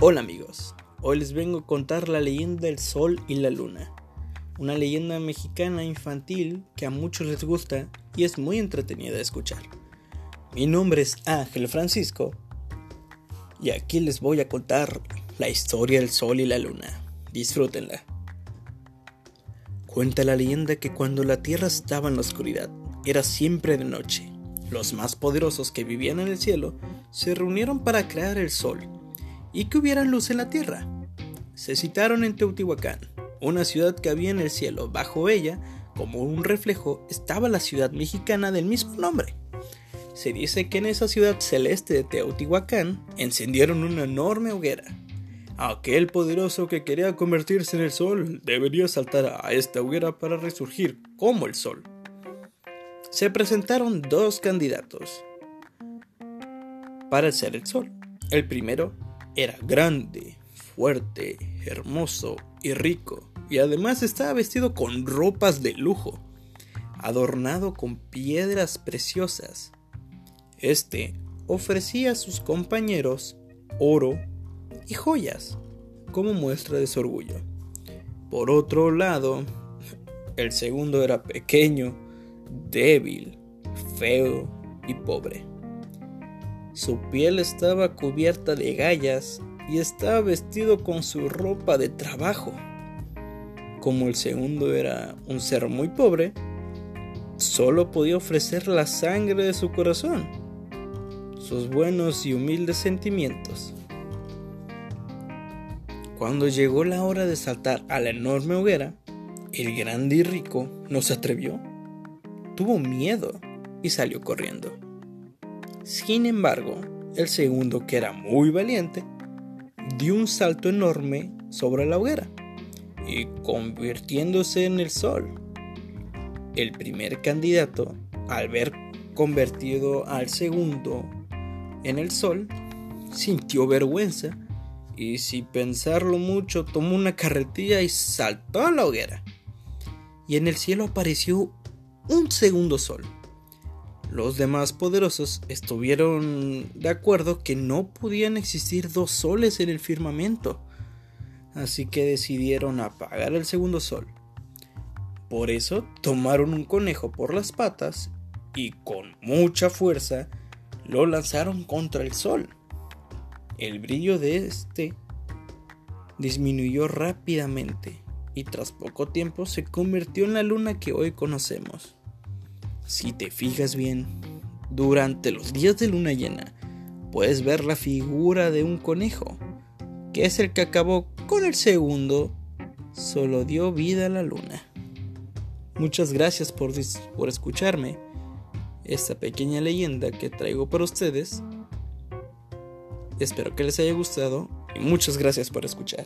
Hola amigos, hoy les vengo a contar la leyenda del Sol y la Luna, una leyenda mexicana infantil que a muchos les gusta y es muy entretenida de escuchar. Mi nombre es Ángel Francisco y aquí les voy a contar la historia del Sol y la Luna. Disfrútenla. Cuenta la leyenda que cuando la Tierra estaba en la oscuridad, era siempre de noche. Los más poderosos que vivían en el cielo se reunieron para crear el Sol y que hubiera luz en la tierra. Se citaron en Teotihuacán, una ciudad que había en el cielo. Bajo ella, como un reflejo, estaba la ciudad mexicana del mismo nombre. Se dice que en esa ciudad celeste de Teotihuacán encendieron una enorme hoguera. Aquel poderoso que quería convertirse en el sol debería saltar a esta hoguera para resurgir como el sol. Se presentaron dos candidatos para ser el sol. El primero era grande, fuerte, hermoso y rico, y además estaba vestido con ropas de lujo, adornado con piedras preciosas. Este ofrecía a sus compañeros oro y joyas como muestra de su orgullo. Por otro lado, el segundo era pequeño, débil, feo y pobre. Su piel estaba cubierta de gallas y estaba vestido con su ropa de trabajo. Como el segundo era un ser muy pobre, solo podía ofrecer la sangre de su corazón, sus buenos y humildes sentimientos. Cuando llegó la hora de saltar a la enorme hoguera, el grande y rico no se atrevió. Tuvo miedo y salió corriendo. Sin embargo, el segundo, que era muy valiente, dio un salto enorme sobre la hoguera y convirtiéndose en el sol. El primer candidato, al ver convertido al segundo en el sol, sintió vergüenza y sin pensarlo mucho tomó una carretilla y saltó a la hoguera. Y en el cielo apareció un segundo sol los demás poderosos estuvieron de acuerdo que no podían existir dos soles en el firmamento, así que decidieron apagar el segundo sol. Por eso tomaron un conejo por las patas y con mucha fuerza lo lanzaron contra el sol. El brillo de este disminuyó rápidamente y tras poco tiempo se convirtió en la luna que hoy conocemos. Si te fijas bien, durante los días de luna llena, puedes ver la figura de un conejo, que es el que acabó con el segundo, solo dio vida a la luna. Muchas gracias por, por escucharme esta pequeña leyenda que traigo para ustedes. Espero que les haya gustado y muchas gracias por escuchar.